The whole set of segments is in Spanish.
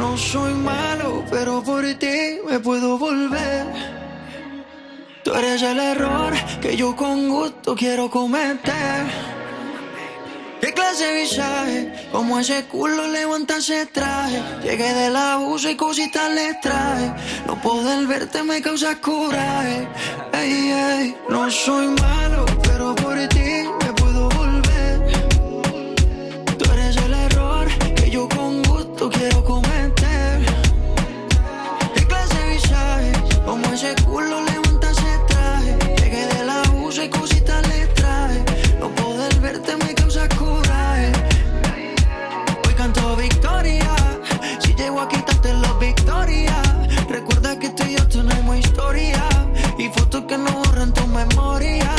no soy malo, pero por ti me puedo volver. Tú eres el error que yo con gusto quiero cometer. ¿Qué clase de visaje? Como ese culo levanta ese traje. Llegué de la USA y cositas le traje. No poder verte me causa coraje. Ey, ey, no soy malo, pero por ti que no borran tu memoria.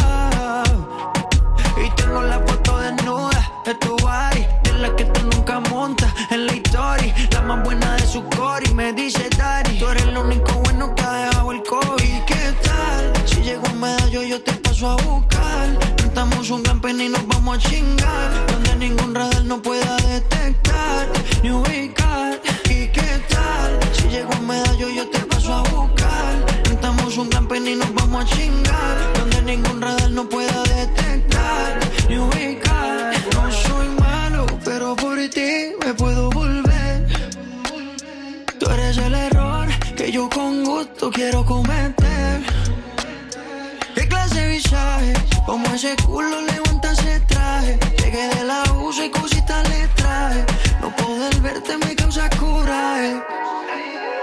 Y tengo la foto desnuda de tu body. De la que tú nunca montas en la historia. La más buena de su core. Y me dice, Daddy, tú eres lo único bueno que ha dejado el COVID. ¿Y qué tal? Si llego a medallo, yo te paso a buscar. Cantamos un campeón y nos vamos a chingar. Donde ningún radar no pueda detectar ni ubicar. ¿Y qué tal? Si llego a medallo, yo te. Un campeón y nos vamos a chingar. Donde ningún radar no pueda detectar ni ubicar. No soy malo, pero por ti me puedo volver. Tú eres el error que yo con gusto quiero cometer. ¿Qué clase de visaje? Como ese culo levanta ese traje. Llegué de la USA y cositas le traje. No poder verte me causa coraje.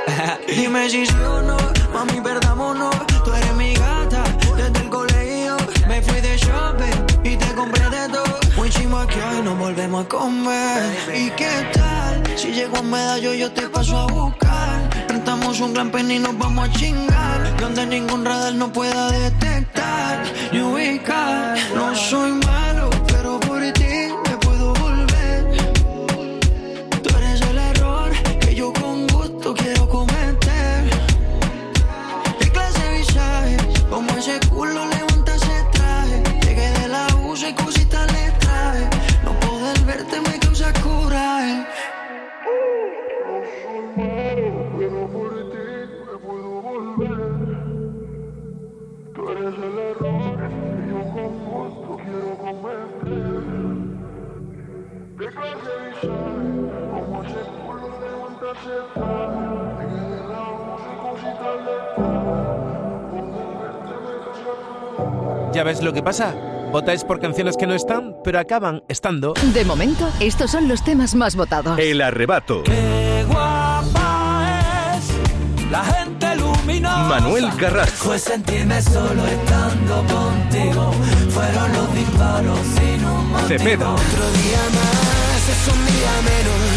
Dime si sí o no, mami, perdámonos. Tú eres mi gata desde el colegio. Me fui de shopping y te compré de todo. Muy chimo que hoy nos volvemos a comer. ¿Y qué tal? Si llego a medallo, yo te paso a buscar. Rentamos un gran pen y nos vamos a chingar. Donde ningún radar no pueda detectar ni ubicar. No soy malo, ¿Ya ves lo que pasa? Votáis por canciones que no están, pero acaban estando. De momento, estos son los temas más votados. El arrebato. Qué guapa es la gente luminosa. Manuel Carrasco. Fue sentirme solo estando contigo. Fueron los disparos sin un motivo. Cepeda. Otro día más es un día menos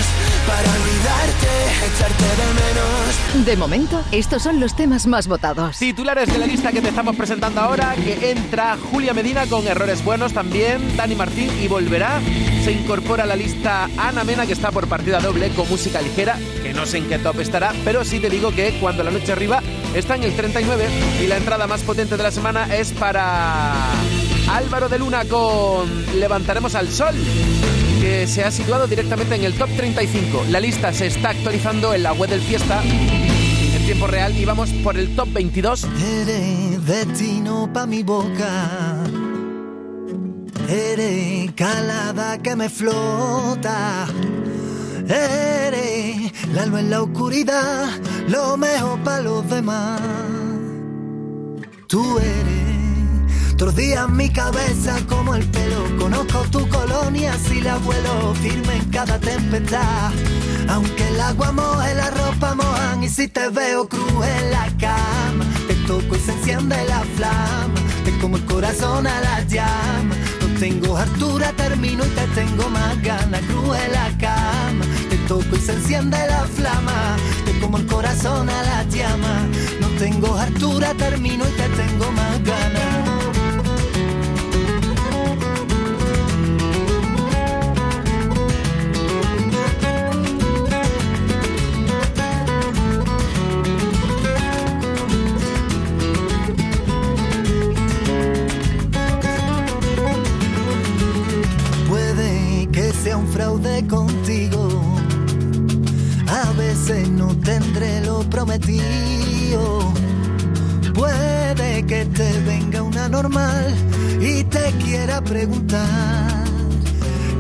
para olvidarte, echarte de menos. De momento, estos son los temas más votados. Titulares de la lista que te estamos presentando ahora, que entra Julia Medina con errores buenos también, Dani Martín y volverá. Se incorpora a la lista Ana Mena, que está por partida doble con música ligera, que no sé en qué top estará, pero sí te digo que cuando la noche arriba está en el 39 y la entrada más potente de la semana es para Álvaro de Luna con Levantaremos al Sol que se ha situado directamente en el top 35. La lista se está actualizando en la web del Fiesta en tiempo real y vamos por el top 22. Eres destino pa' mi boca. Eres calada que me flota. Eres la luz en la oscuridad, lo mejor para los demás. Tú eres tordía en mi cabeza como el pelo. Conozco tu colonia si la vuelo firme en cada tempestad. Aunque el agua moje, la ropa mojan y si te veo cruz en la cama, te toco y se enciende la flama. Te como el corazón a la llama. No tengo altura, termino y te tengo más ganas. Cruz en la cama, te toco y se enciende la flama. Te como el corazón a la llama. No tengo altura, termino y te tengo más ganas. Fraude contigo. A veces no tendré lo prometido. Puede que te venga una normal y te quiera preguntar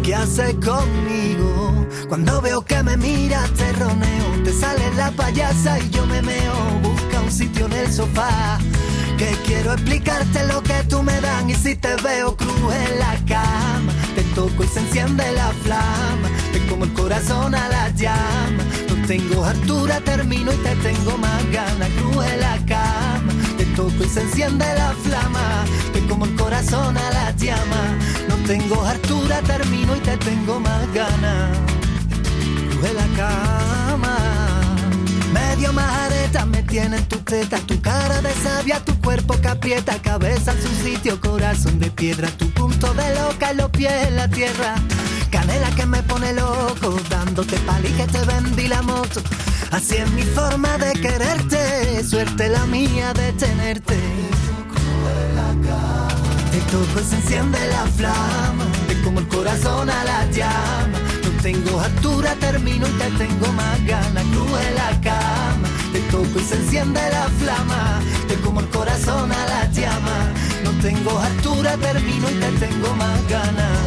qué haces conmigo. Cuando veo que me miras te roneo, te sale la payasa y yo me meo. Busca un sitio en el sofá que quiero explicarte lo que tú me dan y si te veo cruz en la cama toco y se enciende la flama. Te como el corazón a la llama. No tengo altura termino y te tengo más ganas cruz en la cama te toco y se enciende la flama. Te como el corazón a la llama. No tengo altura termino y te tengo más ganas cruz en la cama medio majareta me tienen tu teta, tu cara de sabia, tu cuerpo que aprieta, cabeza en su sitio, corazón de piedra, tu punto de loca y los pies en la tierra. Canela que me pone loco, dándote pali que te vendí la moto. Así es mi forma de quererte, suerte la mía de tenerte. Te toco y se enciende la flama, te como el corazón a la llama. No tengo altura, termino y te tengo más ganas. Cruz en la cama, te toco y se enciende la flama. Te como el corazón a la llama. No tengo altura, termino y te tengo más ganas.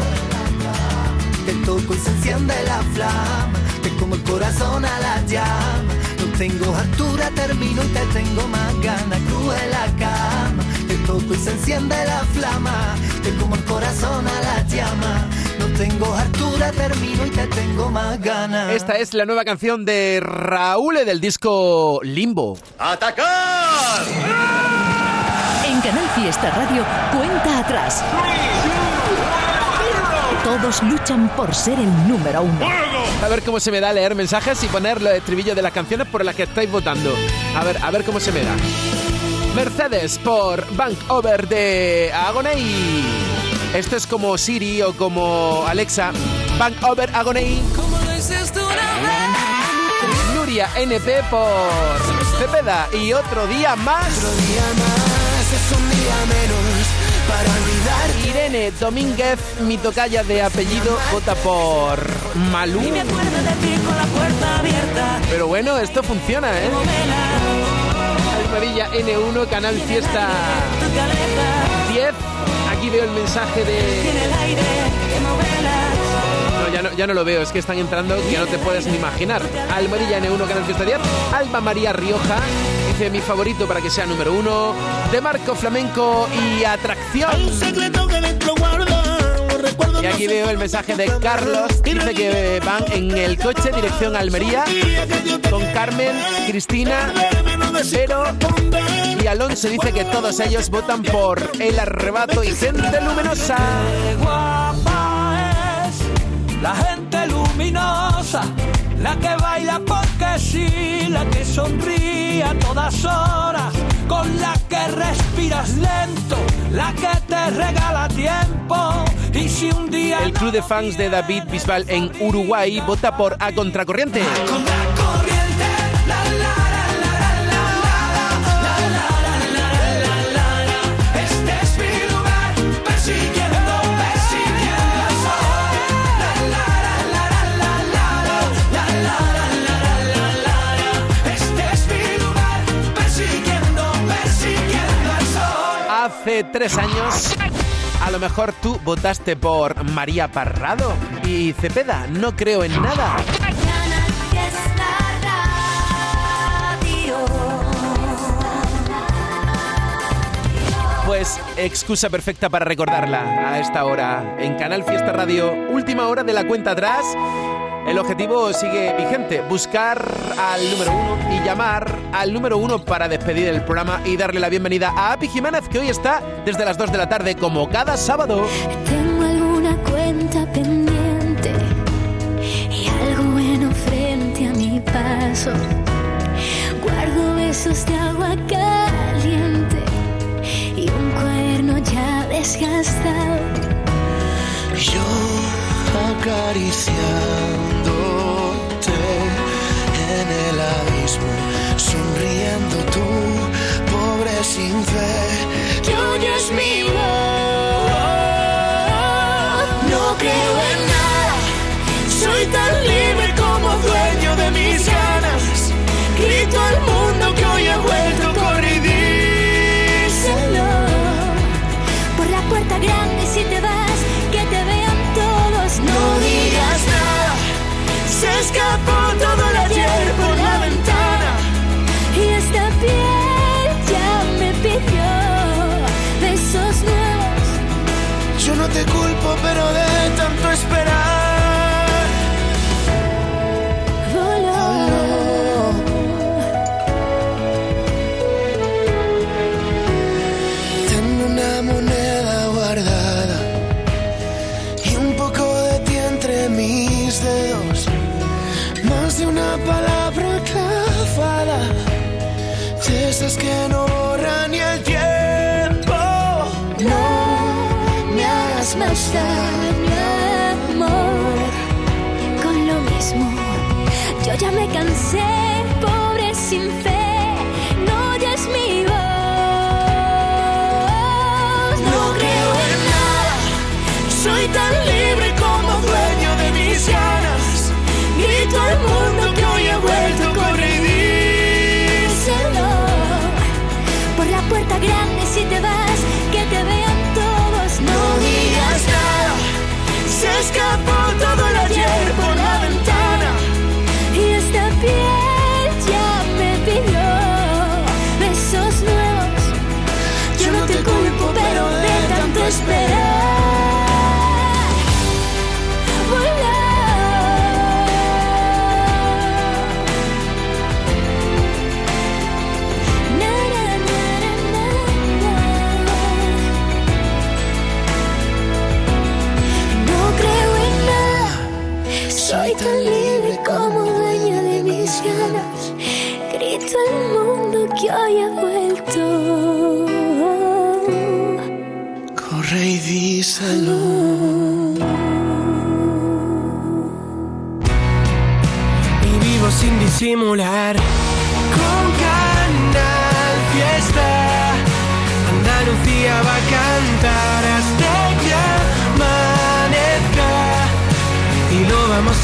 Te toco y se enciende la flama. Te como el corazón a la llama. No tengo altura, termino y te tengo más ganas. Cruz en la cama. Te toco y se enciende la flama. Te como el corazón a la llama. Tengo altura, termino y te tengo más ganas. Esta es la nueva canción de Raúl del disco Limbo. ¡Atacar! En Canal Fiesta Radio, cuenta atrás. Todos luchan por ser el número uno. A ver cómo se me da leer mensajes y poner los estribillos de las canciones por las que estáis votando. A ver, a ver cómo se me da. Mercedes por Bank Over de Agoney. Esto es como Siri o como Alexa. Bank Over Agoney. Nuria NP por Cepeda y otro día más. Otro día más es un día menos para olvidarte. Irene Domínguez, mi tocaya de apellido, vota por Malú. Y me acuerdo de ti con la puerta abierta. Pero bueno, esto funciona, ¿eh? Almohadilla N1, Canal Fiesta Tu cabeza 10. Aquí veo el mensaje de... tiene el aire que no ya no, ya no lo veo, es que están entrando que no te puedes ni imaginar. Almohadilla N1, Canal Fiesta 10. Alba María Rioja, dice mi favorito para que sea número uno. De Marco Flamenco y Atracción. secreto que dentro guarda. Los recuerdos Y aquí veo el mensaje de Carlos, dice que van en el coche dirección a Almería con Carmen, Cristina, Vero y Alonso. Dice que todos ellos votan por El Arrebato y Gente Luminosa. Guapa es la gente luminosa, la que baila porque sí, la que sonríe a todas horas, con la que respiras lento, la que te regala tiempo. Y si un día El club de fans de David Bisbal en Uruguay vota por A Contracorriente. con la Hace tres años, a lo mejor tú votaste por María Parrado y Cepeda. No creo en nada. Pues excusa perfecta para recordarla a esta hora en Canal Fiesta Radio, última hora de la cuenta atrás. El objetivo sigue vigente, buscar al número uno y llamar al número uno para despedir el programa y darle la bienvenida a Api Jiménez, que hoy está desde las 2 de la tarde, como cada sábado. Tengo alguna cuenta pendiente y algo bueno frente a mi paso. Guardo besos de agua caliente y un cuaderno ya desgastado. Yo acariciándote en el abismo, sonriendo tú, pobre sin fe, que oyes mi voz. No creo en nada, soy tan libre que no borran ni el tiempo. No me hagas más daño, amor. Con lo mismo, yo ya me cansé,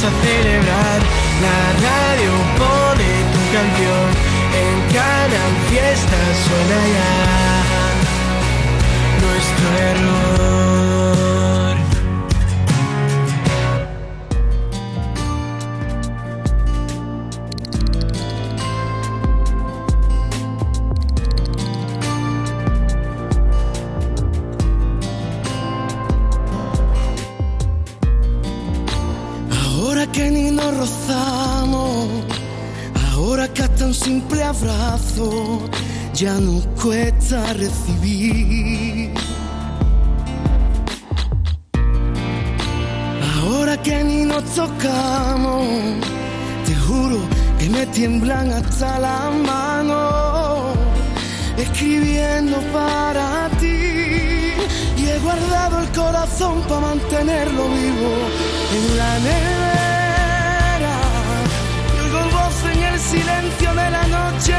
a celebrar. La radio pone tu canción. En Canal Fiesta suena ya. Nuestro error. Rozamos, ahora que hasta un simple abrazo ya nos cuesta recibir. Ahora que ni nos tocamos, te juro que me tiemblan hasta las manos, escribiendo para ti. Y he guardado el corazón para mantenerlo vivo en la nevera. De la noche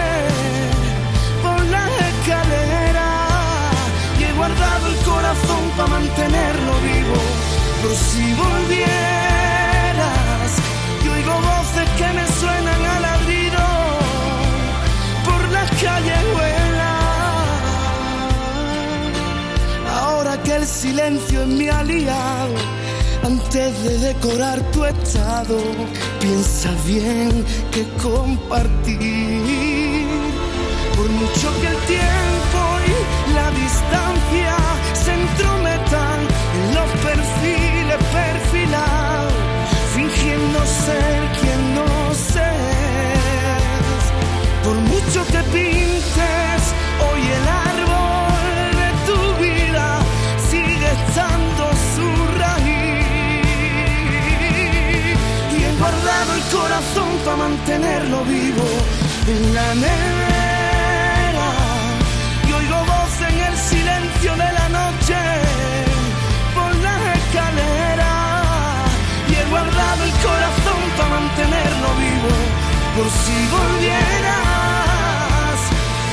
por las escaleras. Y he guardado el corazón para mantenerlo vivo. Por si volvieras. Y oigo voces que me suenan al ladrido por las calles Ahora que el silencio es mi aliado, antes de decorar tu estado, piensa bien que compartir. Por mucho que el tiempo y la distancia se entrometan en los perfiles perfilados, fingiendo ser quien no seas. Por mucho que pintes guardado el corazón para mantenerlo vivo en la nevera. Y oigo voz en el silencio de la noche por las escaleras. Y he guardado el corazón para mantenerlo vivo por si volvieras.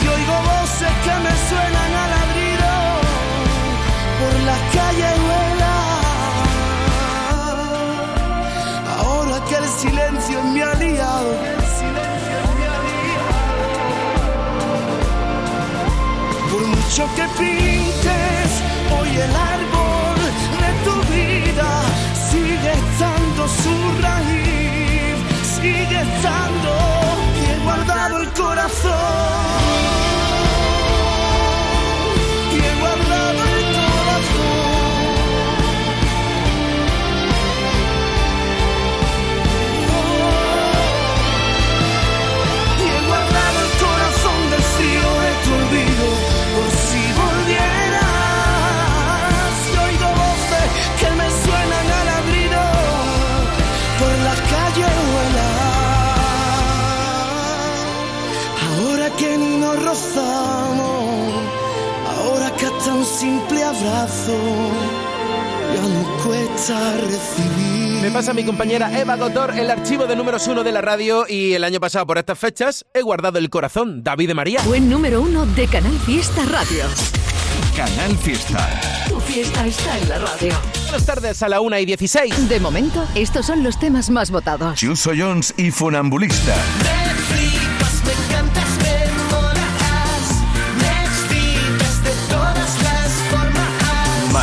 Y oigo voces que me suenan Por mucho que pintes hoy el árbol de tu vida, sigue estando su raíz, pensando y he guardado el corazón. Abrazo ya nos cuesta recibir. Me pasa mi compañera Eva Gotor el archivo de números uno de la radio y el año pasado por estas fechas he guardado el corazón, David de María. Buen número uno de Canal Fiesta Radio. Canal Fiesta. Tu fiesta está en la radio. Buenas tardes a la una y 16. De momento, estos son los temas más votados. Chuso Jones y Funambulista. Me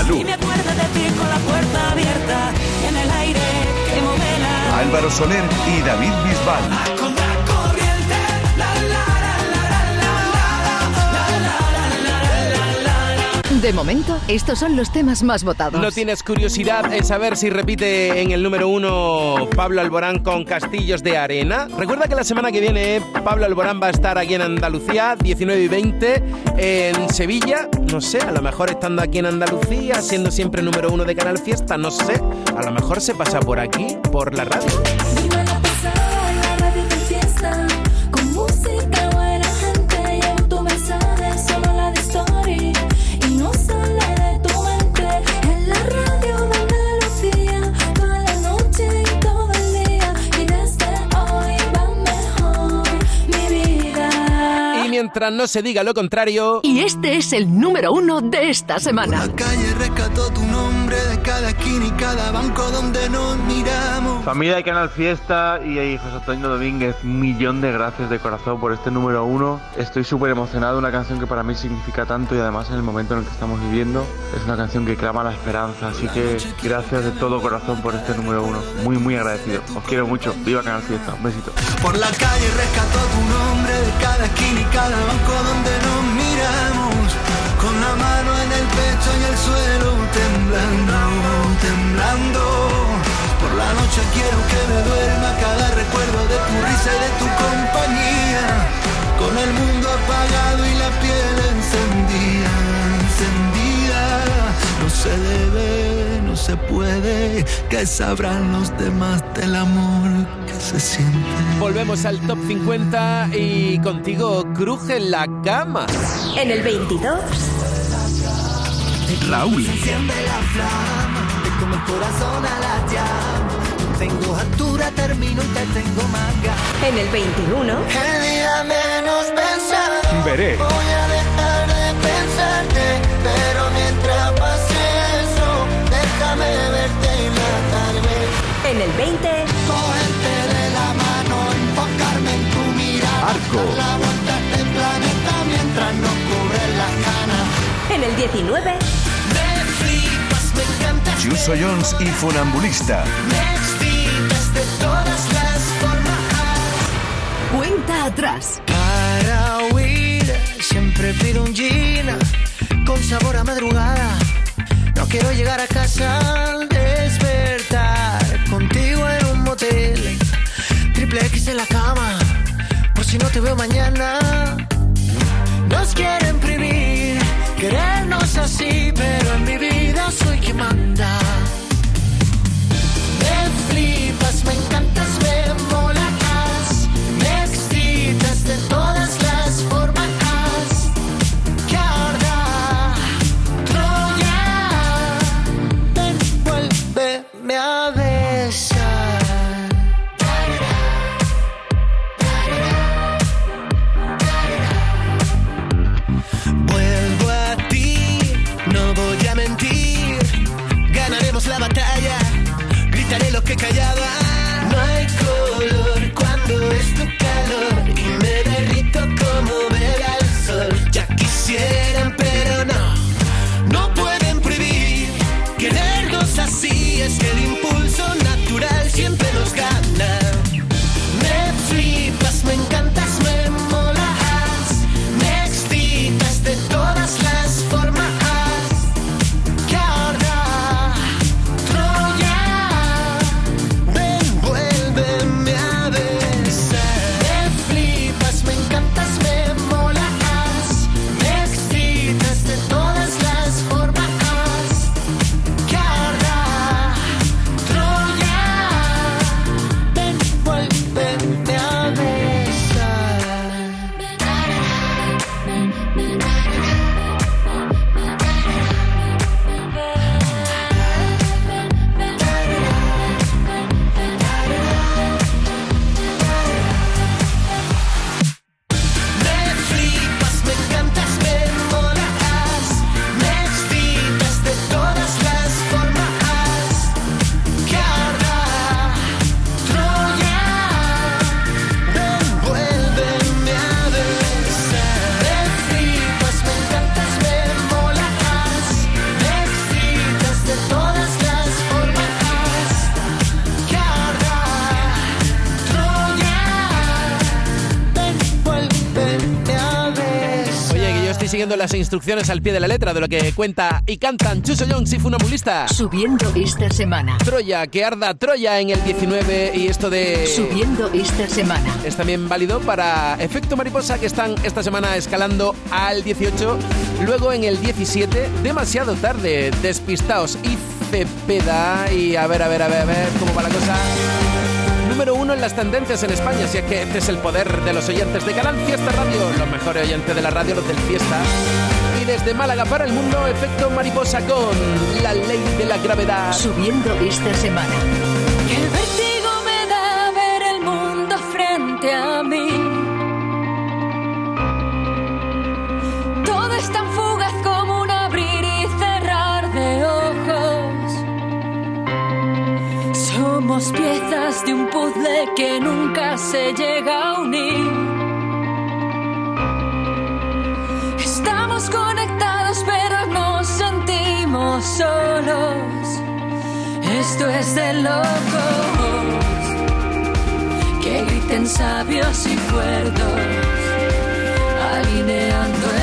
Malú. Y me acuerdo de ti con la puerta abierta en el aire que. Álvaro Soler y David Bisbal. De momento, estos son los temas más votados. ¿No tienes curiosidad en saber si repite en el número uno Pablo Alborán con Castillos de Arena? Recuerda que la semana que viene Pablo Alborán va a estar aquí en Andalucía, 19 y 20, en Sevilla, no sé, a lo mejor estando aquí en Andalucía, siendo siempre número uno de Canal Fiesta, no sé, a lo mejor se pasa por aquí, por la radio. No se diga lo contrario... Y este es el número uno de esta semana. La calle rescató tu cada esquina y cada banco donde nos miramos. Familia de Canal Fiesta y José Antonio Domínguez, un millón de gracias de corazón por este número uno. Estoy súper emocionado, una canción que para mí significa tanto y además en el momento en el que estamos viviendo es una canción que clama la esperanza. Así que gracias de todo corazón por este número uno. Muy, muy agradecido. Os quiero mucho. Viva Canal Fiesta. Un besito. Por la calle rescató tu nombre de cada esquina y cada banco donde nos y el suelo temblando, temblando. Por la noche quiero que me duerma cada recuerdo de tu risa y de tu compañía. Con el mundo apagado y la piel encendida, encendida. No se debe, no se puede, que sabrán los demás del amor que se siente. Volvemos al top 50 y contigo cruje la cama. En el 22, Raúl. Enciende la flama, te como el corazón a la llama. Tengo altura, termino y te tengo manga. en el 21, El día menos pensado. Veré. Voy a dejar de pensarte, pero mientras pase eso, déjame verte y matarme. en el 20, Cogerte de la mano, enfocarme en tu mirada. Arco. La vuelta a este planeta mientras nos cubren las canas. en el 19, Me flipas, me Chuso Jones y Funambulista. de todas las formas. Cuenta atrás. Para huir, siempre pido un gin con sabor a madrugada. No quiero llegar a casa al despertar contigo en un motel. Triple X en la cama, por si no te veo mañana. Nos quieren imprimir, querernos así, pero en mi vida soy quien manda. Me flipas, me encantas, me molas, las instrucciones al pie de la letra de lo que cuenta y cantan Chuso Jones y Funambulista. Subiendo esta semana. Troya, que arda Troya en el 19 y esto de... Subiendo esta semana. Es también válido para Efecto Mariposa que están esta semana escalando al 18. Luego en el 17, demasiado tarde, Despistaos y Cepeda. Y a ver, a ver, a ver, a ver cómo va la cosa. Número uno en las tendencias en España, si es que este es el poder de los oyentes de Canal Fiesta Radio, los mejores oyentes de la radio, los del Fiesta. Y desde Málaga para el mundo, Efecto Mariposa con La Ley de la Gravedad. Subiendo esta semana. Qué vértigo me da ver el mundo frente a mí. Somos piezas de un puzzle que nunca se llega a unir. Estamos conectados pero nos sentimos solos. Esto es de locos que griten sabios y cuerdos, alineando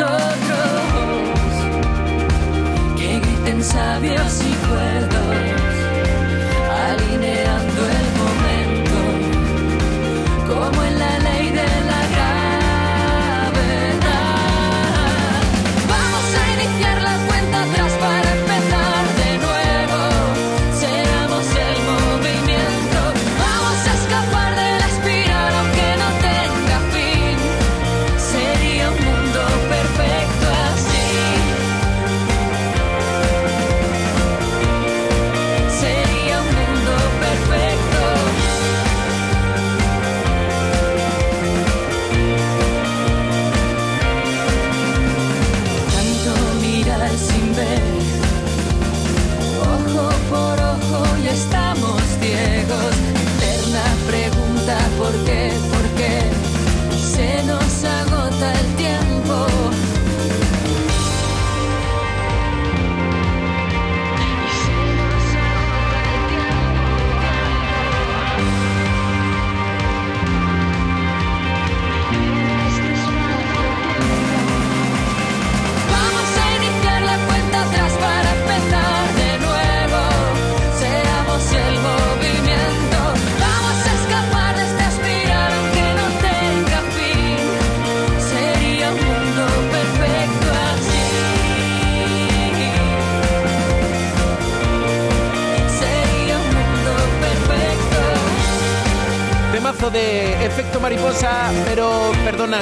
nosotros. Que griten sabios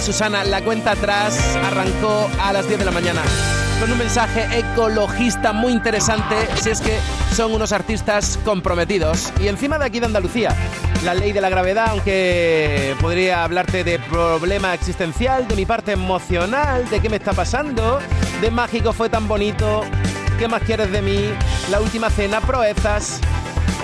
Susana, la cuenta atrás arrancó a las 10 de la mañana con un mensaje ecologista muy interesante, si es que son unos artistas comprometidos. Y encima de aquí de Andalucía, la ley de la gravedad, aunque podría hablarte de problema existencial, de mi parte emocional, de qué me está pasando, de mágico fue tan bonito, ¿qué más quieres de mí? La última cena, proezas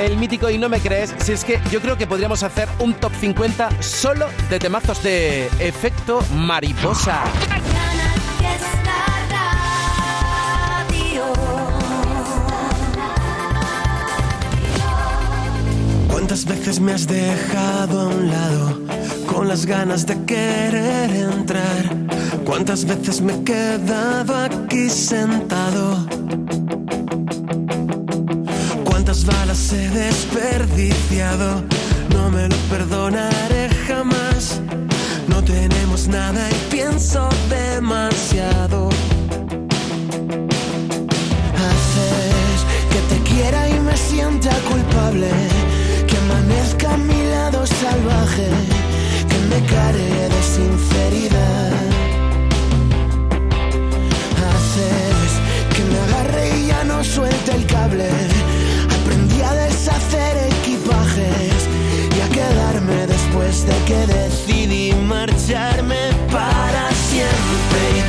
el mítico y no me crees, si es que yo creo que podríamos hacer un top 50 solo de temazos de efecto mariposa. ¿Cuántas veces me has dejado a un lado con las ganas de querer entrar? ¿Cuántas veces me he quedado aquí sentado? Desperdiciado no me lo perdonaré jamás. No tenemos nada y pienso demasiado. Haces que te quiera y me sienta culpable. Que amanezca a mi lado salvaje. Que me care de sinceridad. Haces que me agarre y ya no suelte el cable. Quedarme después de que decidí marcharme para siempre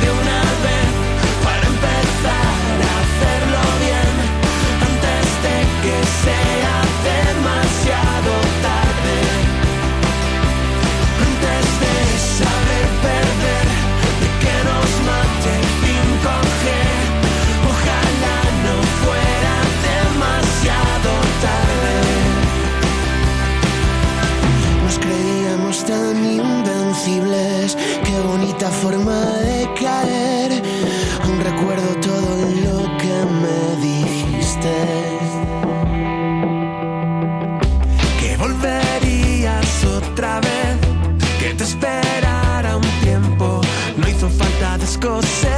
forma de caer. Aún recuerdo todo lo que me dijiste. Que volverías otra vez, que te esperara un tiempo. No hizo falta descoser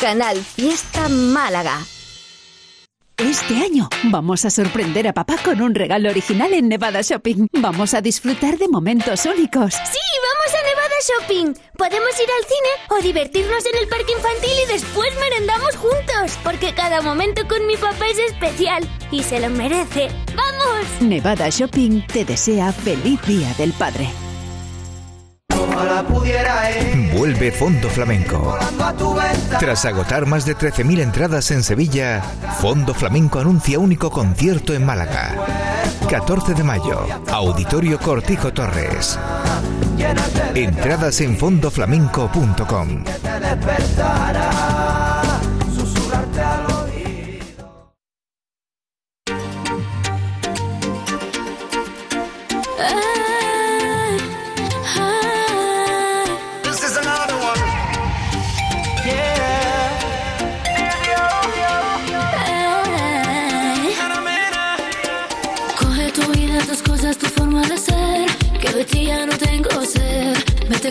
Canal Fiesta Málaga. Este año vamos a sorprender a papá con un regalo original en Nevada Shopping. Vamos a disfrutar de momentos únicos. ¡Sí! ¡Vamos a Nevada Shopping! Podemos ir al cine o divertirnos en el parque infantil y después merendamos juntos. Porque cada momento con mi papá es especial y se lo merece. ¡Vamos! Nevada Shopping te desea feliz Día del Padre. Ojalá pudiera ir Vuelve Fondo Flamenco. Tras agotar más de 13.000 entradas en Sevilla, Fondo Flamenco anuncia único concierto en Málaga. 14 de mayo, Auditorio Cortijo Torres. Entradas en fondoflamenco.com.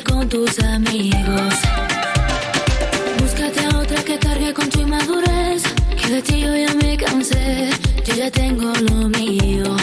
Con tus amigos. Búscate a otra que cargue con tu inmadurez. Que de ti yo ya me cansé. Yo ya tengo lo mío.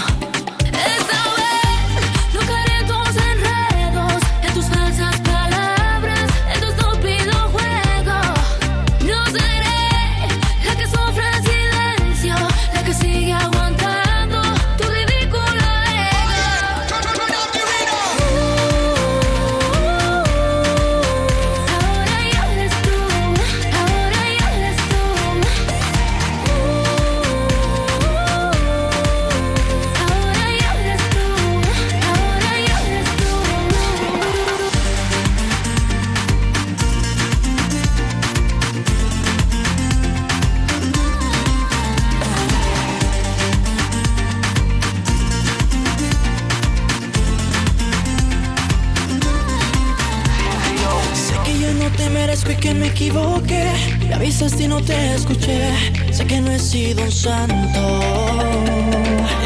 Sido santo.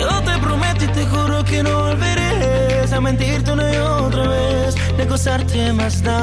Yo te prometo y te juro que no volveré a mentirte una y otra vez, de causarte más daño.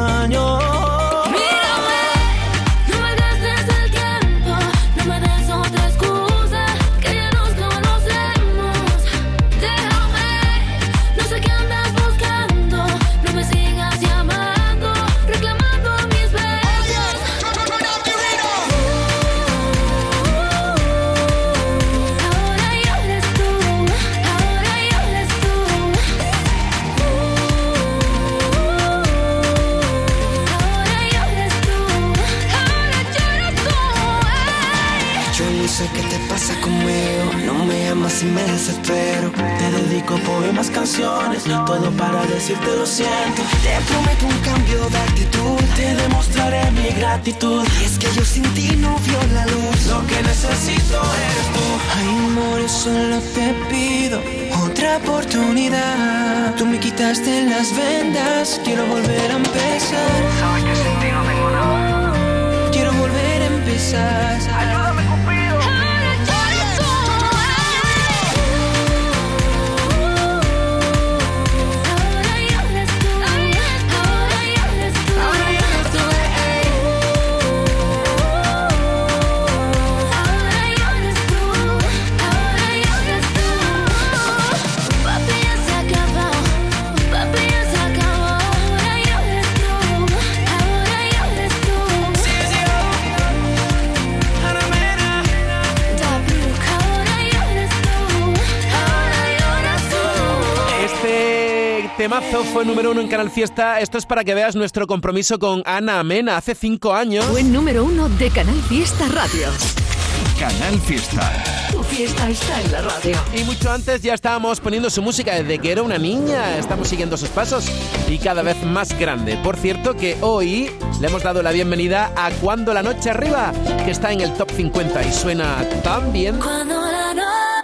Temazo fue número uno en Canal Fiesta. Esto es para que veas nuestro compromiso con Ana Mena hace cinco años. Fue número uno de Canal Fiesta Radio. Canal Fiesta. Tu fiesta está en la radio. Y mucho antes ya estábamos poniendo su música desde que era una niña. Estamos siguiendo sus pasos y cada vez más grande. Por cierto que hoy le hemos dado la bienvenida a Cuando la Noche Arriba, que está en el top 50 y suena tan bien. Cuando la noche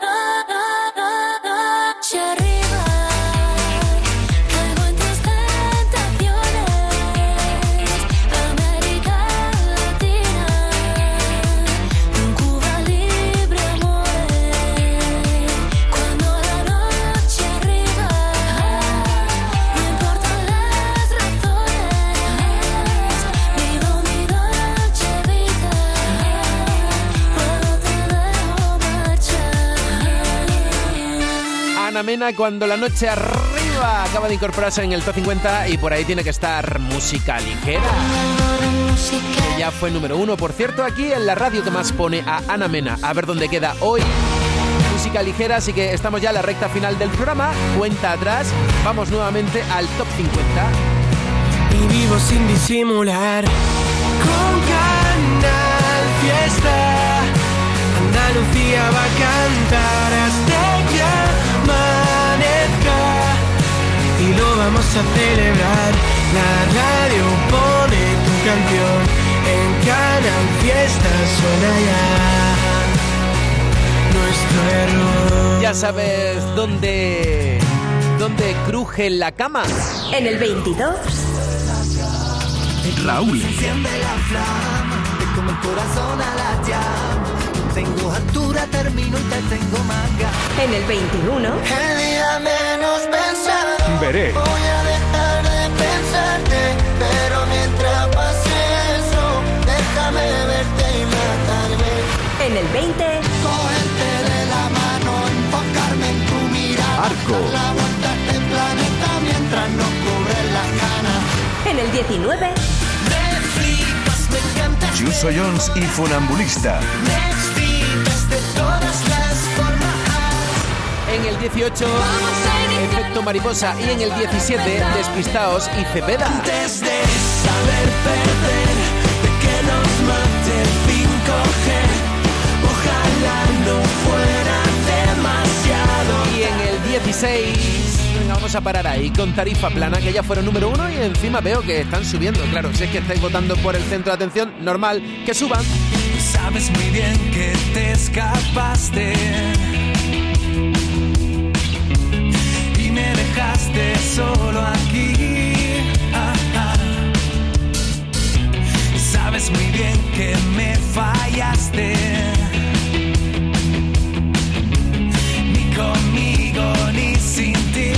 Ana Mena, Cuando la Noche Arriba acaba de incorporarse en el top 50 y por ahí tiene que estar música ligera. Que ya fue número uno, por cierto, aquí en la radio que más pone a Ana Mena. A ver dónde queda hoy. Música ligera, así que estamos ya en la recta final del programa. Cuenta atrás. Vamos nuevamente al top 50. Y vivo sin disimular Con vamos a celebrar La radio pone tu canción En Canal Fiesta suena ya Nuestro error Ya sabes dónde. dónde cruje la cama. En el 22. Raúl. Enciende la flama, te como el corazón a la llama. Tengo altura, termino y te tengo ganas. En el 21. El día menos pensado. Veré. Voy a dejar de pensarte, pero mientras pase eso, déjame verte y matarme. En el 20. Cogerte de la mano, enfocarme en tu mirada. Arco. La vuelta a este planeta mientras nos cubren las canas. En el 19. Me flipas, me. Chuso Jones y Funambulista. Me En el 18, Efecto Mariposa. Y en el 17, Despistaos y Cepeda. Antes de saber perder, de que nos mate el 5G, ojalá no fuera demasiado. Y en el 16, venga, vamos a parar ahí con Tarifa Plana, que ya fueron número uno y encima veo que están subiendo. Claro, si es que estáis votando por el centro de atención, normal que suban. Sabes muy bien que te escapaste solo aquí. Ah. Sabes muy bien que me fallaste. Ni conmigo ni sin ti.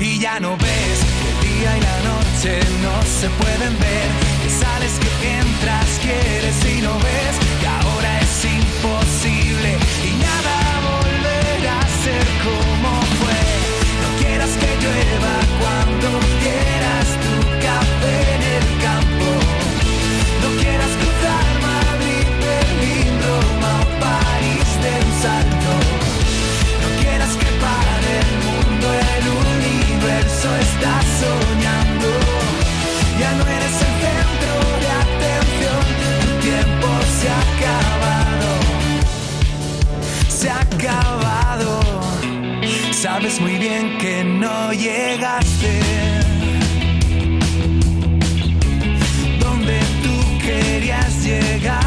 Y ya no ves el día y la noche no se pueden ver. Que sales, que entras, quieres y no ves. Que Sabes muy bien que no llegaste. Donde tú querías llegar.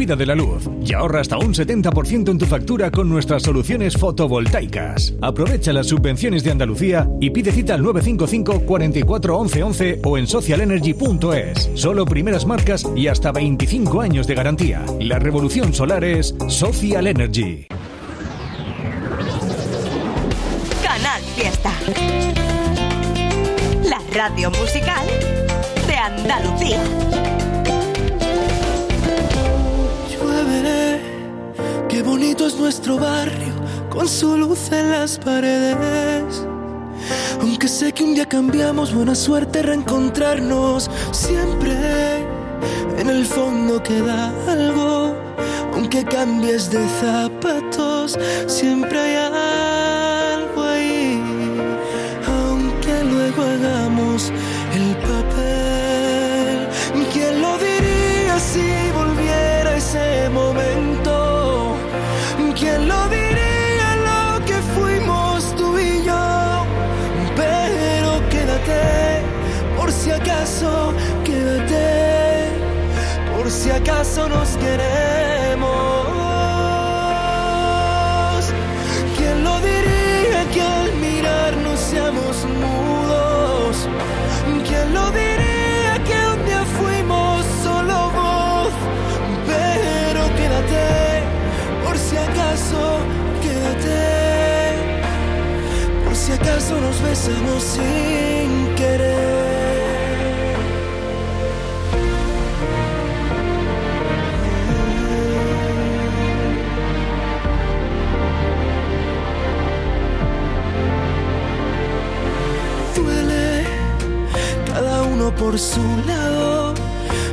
Subida de la luz y ahorra hasta un 70% en tu factura con nuestras soluciones fotovoltaicas. Aprovecha las subvenciones de Andalucía y pide cita al 955 44 11 11 o en socialenergy.es. Solo primeras marcas y hasta 25 años de garantía. La revolución solar es Social Energy. Canal Fiesta. La radio musical de Andalucía. Qué bonito es nuestro barrio con su luz en las paredes. Aunque sé que un día cambiamos, buena suerte reencontrarnos. Siempre en el fondo queda algo. Aunque cambies de zapatos, siempre hay algo queremos. ¿Quién lo diría que al mirarnos seamos mudos? ¿Quién lo diría que un día fuimos solo voz? Pero quédate, por si acaso, quédate, por si acaso nos besamos sin su lado,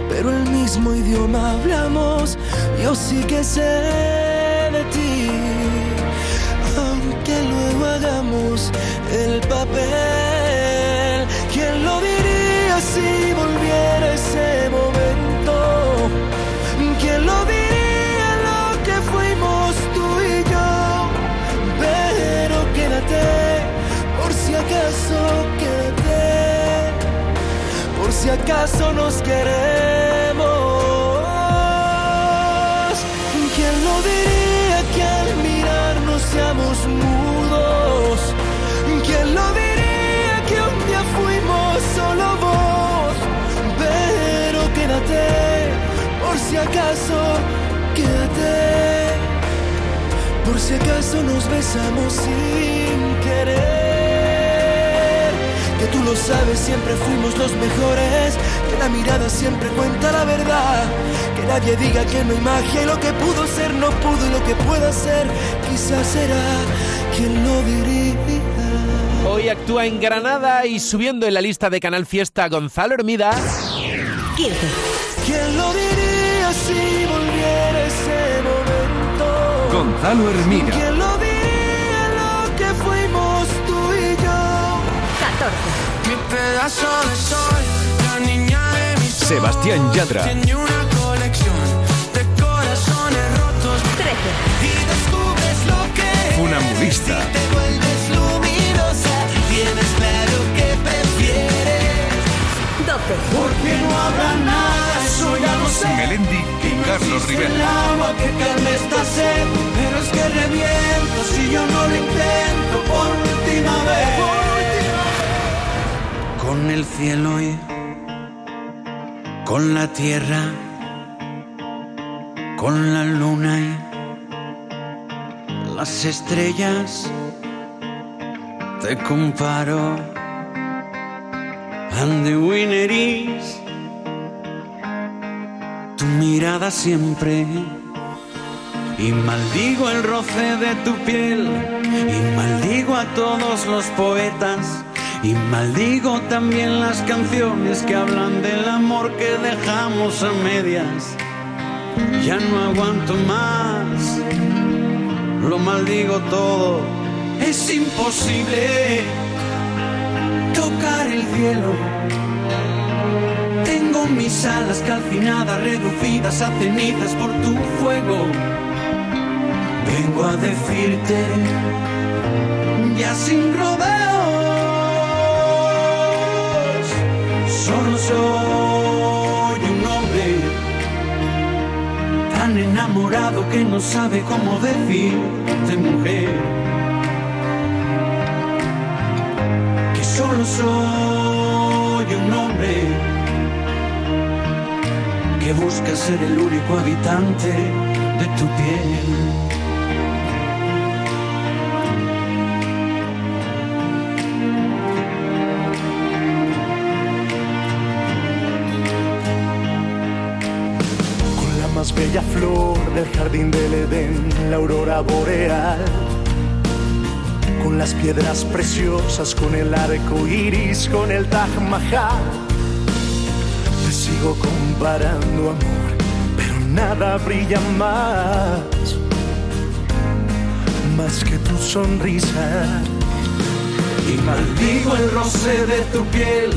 pero el mismo idioma hablamos. Yo sí que sé de ti, aunque luego hagamos el papel. ¿Quién lo diría si volviera si acaso nos queremos. ¿Quién lo diría que al mirarnos seamos mudos? ¿Quién lo diría que un día fuimos solo voz? Pero quédate, por si acaso, quédate. Por si acaso nos besamos sin querer. Tú lo sabes, siempre fuimos los mejores. Que la mirada siempre cuenta la verdad. Que nadie diga que no hay magia y lo que pudo ser no pudo y lo que pueda ser quizás será. quien lo diría? Hoy actúa en Granada y subiendo en la lista de Canal Fiesta Gonzalo Hermida. 15. ¿Quién lo diría si volviera ese momento? Gonzalo Hermida. Pedazo de sol, la niña de mis ojos. Sebastián Yatra. Tiene una colección de corazones rotos. 13. Y descubres lo que Funambulista. te vuelves luminosa. Tienes claro que prefieres. 12. Porque no habrá nada, eso ya lo sé. Melendi y Carlos Rivera. El agua que calme esta sed, pero es que reviento si yo no lo intento por última vez. Con el cielo y con la tierra, con la luna y las estrellas, te comparo. And the tu mirada siempre. Y maldigo el roce de tu piel. Y maldigo a todos los poetas. Y maldigo también las canciones que hablan del amor que dejamos a medias. Ya no aguanto más. Lo maldigo todo. Es imposible tocar el cielo. Tengo mis alas calcinadas, reducidas a cenizas por tu fuego. Vengo a decirte, ya sin rodeos, solo soy un hombre tan enamorado que no sabe cómo decirte mujer. que solo soy un hombre que busca ser el único habitante de tu piel. Flor del jardín del Edén, la aurora boreal. Con las piedras preciosas, con el arco iris, con el Taj Mahal. Te sigo comparando, amor, pero nada brilla más. Más que tu sonrisa. Y maldigo el roce de tu piel.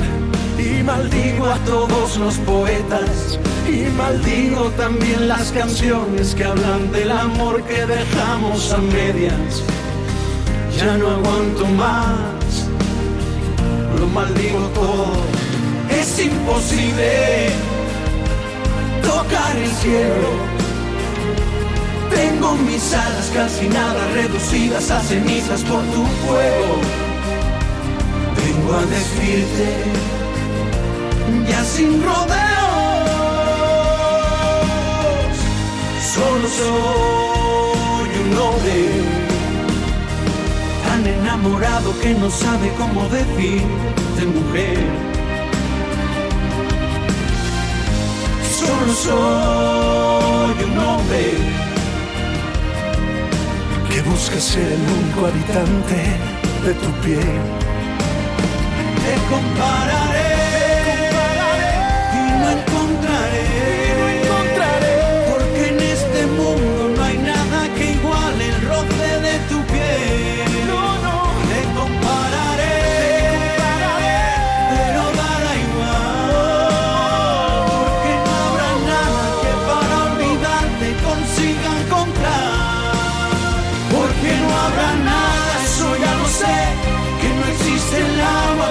Y maldigo a todos los poetas. Y maldigo también las canciones que hablan del amor que dejamos a medias. Ya no aguanto más. Lo maldigo todo. Es imposible tocar el cielo. Tengo mis alas calcinadas, reducidas a cenizas por tu fuego. Vengo a decirte, ya sin rodeos, soy un hombre tan enamorado que no sabe cómo decirte mujer. Solo soy un hombre que busca ser el único habitante de tu piel. Te compararé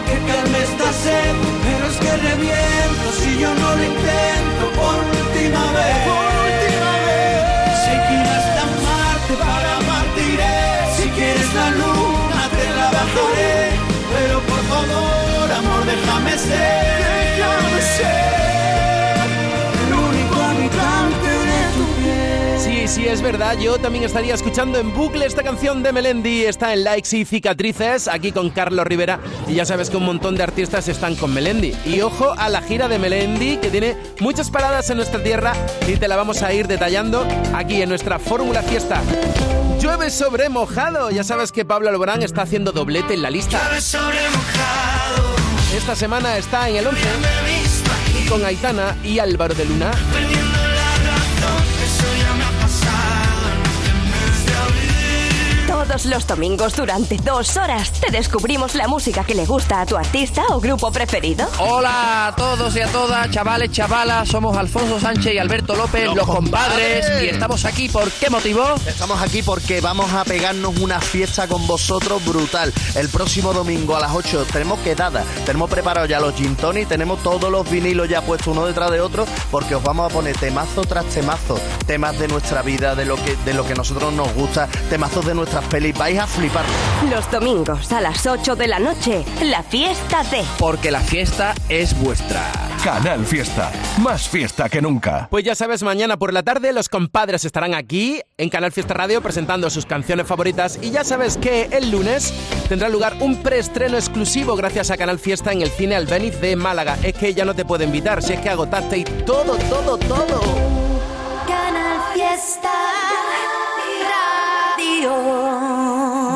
que calme esta sed, pero es que reviento si yo no lo intento por última vez. Por última vez. Sé que Marte para amarte iré. Si quieres la luna te la bajaré, pero por favor, amor, déjame ser. Es verdad. Yo también estaría escuchando en bucle esta canción de Melendi. Está en Likes y Cicatrices, aquí con Carlos Rivera. Y ya sabes que un montón de artistas están con Melendi. Y ojo a la gira de Melendi, que tiene muchas paradas en nuestra tierra y te la vamos a ir detallando aquí en nuestra Fórmula Fiesta. Llueve sobre mojado. Ya sabes que Pablo Alborán está haciendo doblete en la lista. Llueve sobre mojado. Esta semana está en el 11 con Aitana y Álvaro de Luna. Todos los domingos durante dos horas te descubrimos la música que le gusta a tu artista o grupo preferido. Hola a todos y a todas, chavales, chavalas, somos Alfonso Sánchez y Alberto López, los, Los compadres, compadres. y estamos aquí ¿por qué motivo? Estamos aquí porque vamos a pegarnos una fiesta con vosotros brutal. El próximo domingo a las 8 tenemos quedada, tenemos preparados ya los gin tonic, tenemos todos los vinilos ya puestos uno detrás de otro porque os vamos a poner temazo tras temazo, temas de nuestra vida, de lo que de lo que nosotros nos gusta, temazos de nuestras vais a flipar. Los domingos a las 8 de la noche, la fiesta de... Porque la fiesta es vuestra. Canal Fiesta. Más fiesta que nunca. Pues ya sabes, mañana por la tarde los compadres estarán aquí en Canal Fiesta Radio presentando sus canciones favoritas y ya sabes que el lunes tendrá lugar un preestreno exclusivo gracias a Canal Fiesta en el cine Albéniz de Málaga. Es que ya no te puedo invitar, si es que agotaste y todo, todo, todo. Canal Fiesta Radio.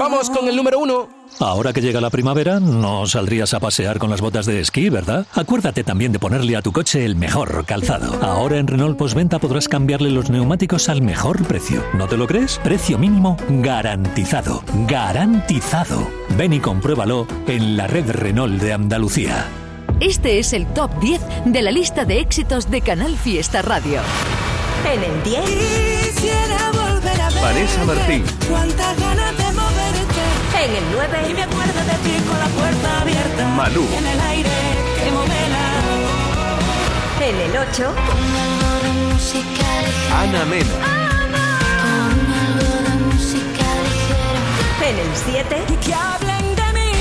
Vamos con el número uno. Ahora que llega la primavera, no saldrías a pasear con las botas de esquí, ¿verdad? Acuérdate también de ponerle a tu coche el mejor calzado. Ahora en Renault Postventa podrás cambiarle los neumáticos al mejor precio. ¿No te lo crees? Precio mínimo garantizado. Garantizado. Ven y compruébalo en la red Renault de Andalucía. Este es el top 10 de la lista de éxitos de Canal Fiesta Radio. En el 10, Quisiera volver a ver. Vanessa Martín. Cuántas ganas de moverte. En el 9, Y me acuerdo de ti con la puerta abierta. Malú. En el aire que movela. en el 8, Pon algo de música ligera. Ana Mena. En el 7, Y que hablen de mí.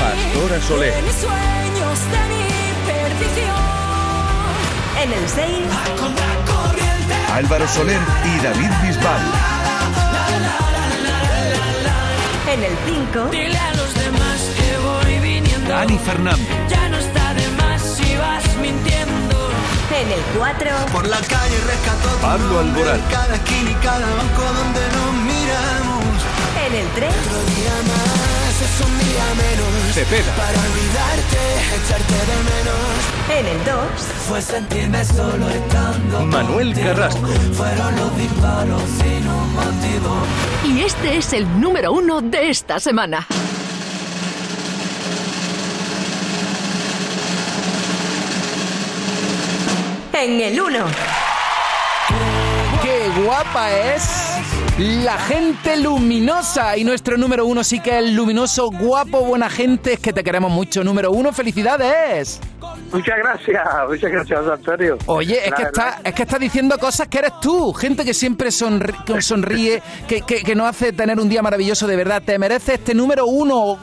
Pastora Soler. De mis sueños, de mi perdición. en el 6, Álvaro Soler y David Bisbal. En el 5, Dile a los demás que voy viniendo. Dani Fernández. Ya no está de más si vas mintiendo. en el 4, Por la calle rescató tu Pablo Alborán. Cada esquina y cada banco donde nos miramos. en el 3, Otro día más es un día menos. Cepeda. Para olvidarte, echarte de menos. en el 2, Fue sentirme solo estando. Manuel contigo. Carrasco. Fueron los disparos sin un motivo. Y este es el número uno de esta semana. en el 1, ¡Qué guapa es! La gente luminosa y nuestro número uno sí que es luminoso, guapo, buena gente, es que te queremos mucho. Número uno, felicidades. Muchas gracias, muchas gracias, Antonio. Oye, es La que, verdad- está, es que está diciendo cosas que eres tú. Gente que siempre sonri- que sonríe, que, que, que nos hace tener un día maravilloso de verdad. Te mereces este número uno.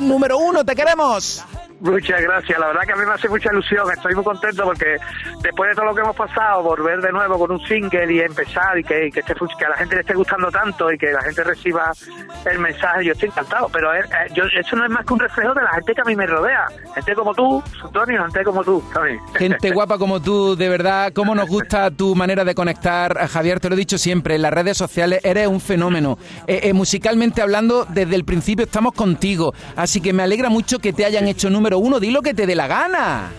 Número uno, te queremos. Muchas gracias, la verdad que a mí me hace mucha ilusión, estoy muy contento porque después de todo lo que hemos pasado, volver de nuevo con un single y empezar y que, que, esté que a la gente le esté gustando tanto y que la gente reciba el mensaje, yo estoy encantado, pero es- eh, yo, eso no es más que un reflejo de la gente que a mí me rodea, gente como tú, Antonio, gente como tú también. Gente guapa como tú, de verdad, cómo nos gusta tu manera de conectar. Javier, te lo he dicho siempre, en las redes sociales eres un fenómeno. Eh, eh, musicalmente hablando, desde el principio estamos contigo. Así que me alegra mucho que te hayan hecho número uno. Di lo que te dé la gana.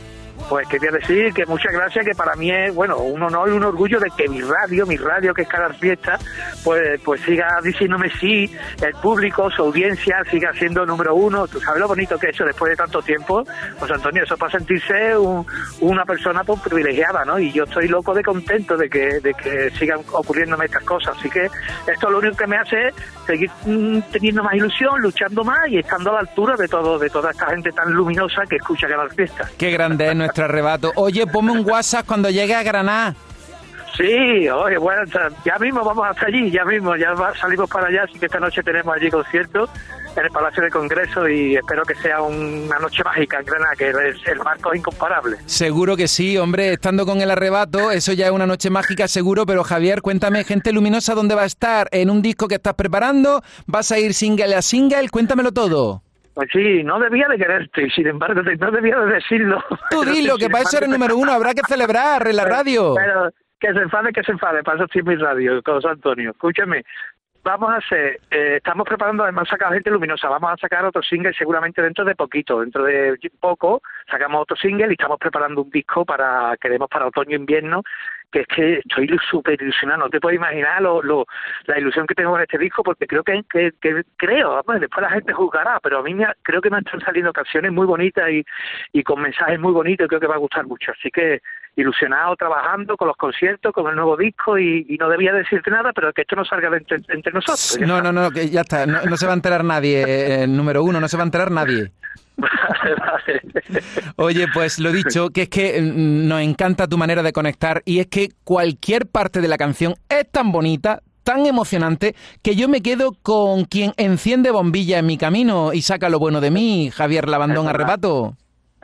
Pues quería decir que muchas gracias, que para mí es, bueno, un honor y un orgullo de que mi radio, mi radio que es Canal Fiesta, pues, pues siga diciéndome sí, el público, su audiencia siga siendo número uno. Tú sabes lo bonito que es eso después de tanto tiempo. Pues Antonio, eso para sentirse un- una persona pues, privilegiada, ¿no? Y yo estoy loco de contento de que, de que sigan ocurriéndome estas cosas. Así que esto lo único que me hace es seguir mm, teniendo más ilusión, luchando más y estando a la altura de todo, de toda esta gente tan luminosa que escucha Canal Fiesta. Qué grande es nuestro arrebato. Oye, ponme un WhatsApp cuando llegue a Granada. Sí, oye, bueno, ya mismo vamos hasta allí, ya mismo, ya salimos para allá, así que esta noche tenemos allí concierto en el Palacio de Congreso y espero que sea una noche mágica en Granada, que el, el marco es incomparable. Seguro que sí, hombre, estando con el arrebato, eso ya es una noche mágica seguro, pero Javier, cuéntame, gente luminosa, ¿dónde va a estar? ¿En un disco que estás preparando? ¿Vas a ir single a single? Cuéntamelo todo. Pues sí, no debía de quererte, y sin embargo, no debía de decirlo. Tú dilo, que para eso eres número uno, habrá que celebrar en la radio. Pero que se enfade, que se enfade, para eso estoy en mi radio, José Antonio. Escúchame, vamos a hacer, eh, estamos preparando, además sacar gente luminosa, vamos a sacar otro single seguramente dentro de poquito, dentro de poco sacamos otro single y estamos preparando un disco para, queremos para otoño-invierno, que es que estoy súper ilusionado, no te puedes imaginar lo, lo- la ilusión que tengo con este disco, porque creo que, que, que creo, vamos, después la gente juzgará, pero a mí me ha- creo que me están saliendo canciones muy bonitas y, y con mensajes muy bonitos y creo que va a gustar mucho, así que ilusionado trabajando con los conciertos, con el nuevo disco y, y no debía decirte nada, pero que esto no salga de entre, entre nosotros. No, no, no, que ya está, no, no se va a enterar nadie, eh, número uno, no se va a enterar nadie. Vale, vale. Oye, pues lo dicho, que es que mm, nos encanta tu manera de conectar y es que cualquier parte de la canción es tan bonita, tan emocionante, que yo me quedo con quien enciende bombilla en mi camino y saca lo bueno de mí, Javier Labandón. Arrebato.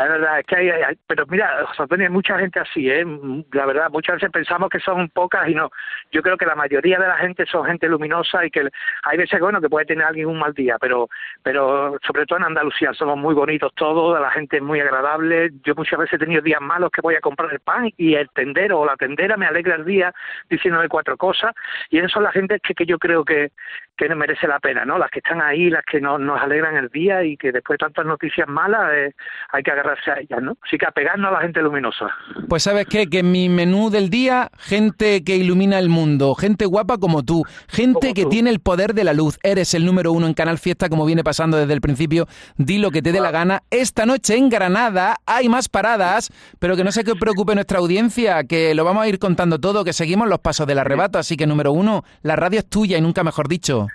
Es verdad, es que hay, pero mira, José Antonio, hay mucha gente así, ¿eh? La verdad, muchas veces pensamos que son pocas y no. Yo creo que la mayoría de la gente son gente luminosa y que hay veces, bueno, que puede tener alguien un mal día, pero pero sobre todo en Andalucía somos muy bonitos todos, la gente es muy agradable. Yo muchas veces he tenido días malos que voy a comprar el pan y el tendero o la tendera me alegra el día diciéndome cuatro cosas y esas son las gente que, que yo creo que, que merece la pena, ¿no? Las que están ahí, las que no- nos alegran el día y que después de tantas noticias malas eh, hay que agarrarse a ellas, ¿no? Así que apegarnos a la gente luminosa. Pues sabes qué, que en mi menú del día, gente que ilumina el mundo, gente guapa como tú, gente que tiene el poder de la luz. Eres el número uno en Canal Fiesta, como viene pasando desde el principio. Di lo que te dé la gana. Esta noche en Granada hay más paradas, pero que no se que preocupe nuestra audiencia, que lo vamos a ir contando todo, que seguimos los pasos del arrebato. Así que número uno, la radio es tuya y nunca mejor dicho.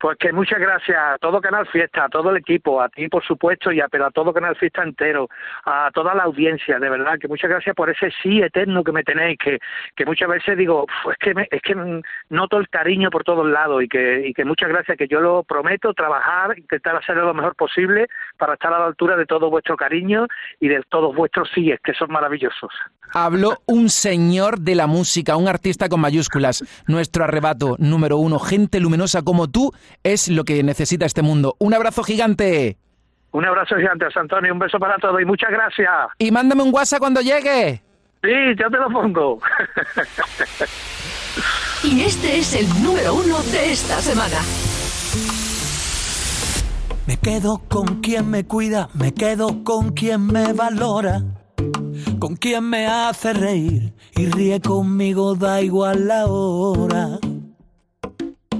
Pues que muchas gracias a todo Canal Fiesta, a todo el equipo, a ti por supuesto, y a, pero a todo Canal Fiesta entero, a toda la audiencia, de verdad, que muchas gracias por ese sí eterno que me tenéis, que, que muchas veces digo, "Uf, es que me- es que noto el cariño por todos lados y que, y que muchas gracias, que yo lo prometo, trabajar, intentar hacerlo lo mejor posible para estar a la altura de todo vuestro cariño y de todos vuestros síes, que son maravillosos. Habló un señor de la música, un artista con mayúsculas. Nuestro arrebato número uno, gente luminosa como tú, es lo que necesita este mundo. Un abrazo gigante. Un abrazo gigante, Antonio, un beso para todos y muchas gracias. Y mándame un WhatsApp cuando llegue. Sí, yo te lo pongo. Y este es el número uno de esta semana. Me quedo con quien me cuida, me quedo con quien me valora, con quien me hace reír y ríe conmigo, da igual la hora.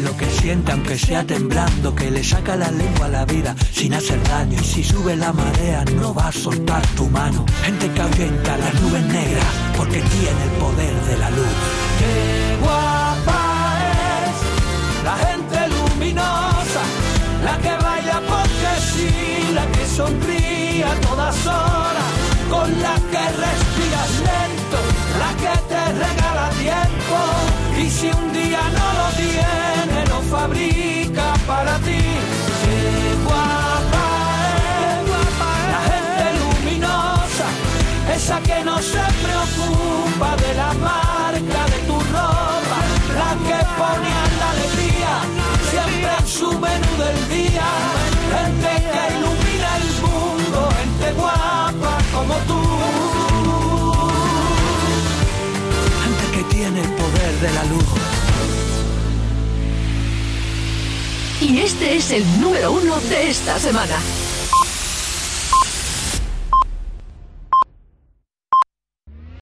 Lo que siente aunque sea temblando, que le saca la lengua a la vida sin hacer daño. Y si sube la marea no va a soltar tu mano. Gente que ahuyenta las nubes negras porque tiene el poder de la luz. Qué guapa es la gente luminosa, la que baila porque sí, la que sonríe a todas horas, con la de la luz. Y este es el número uno de esta semana.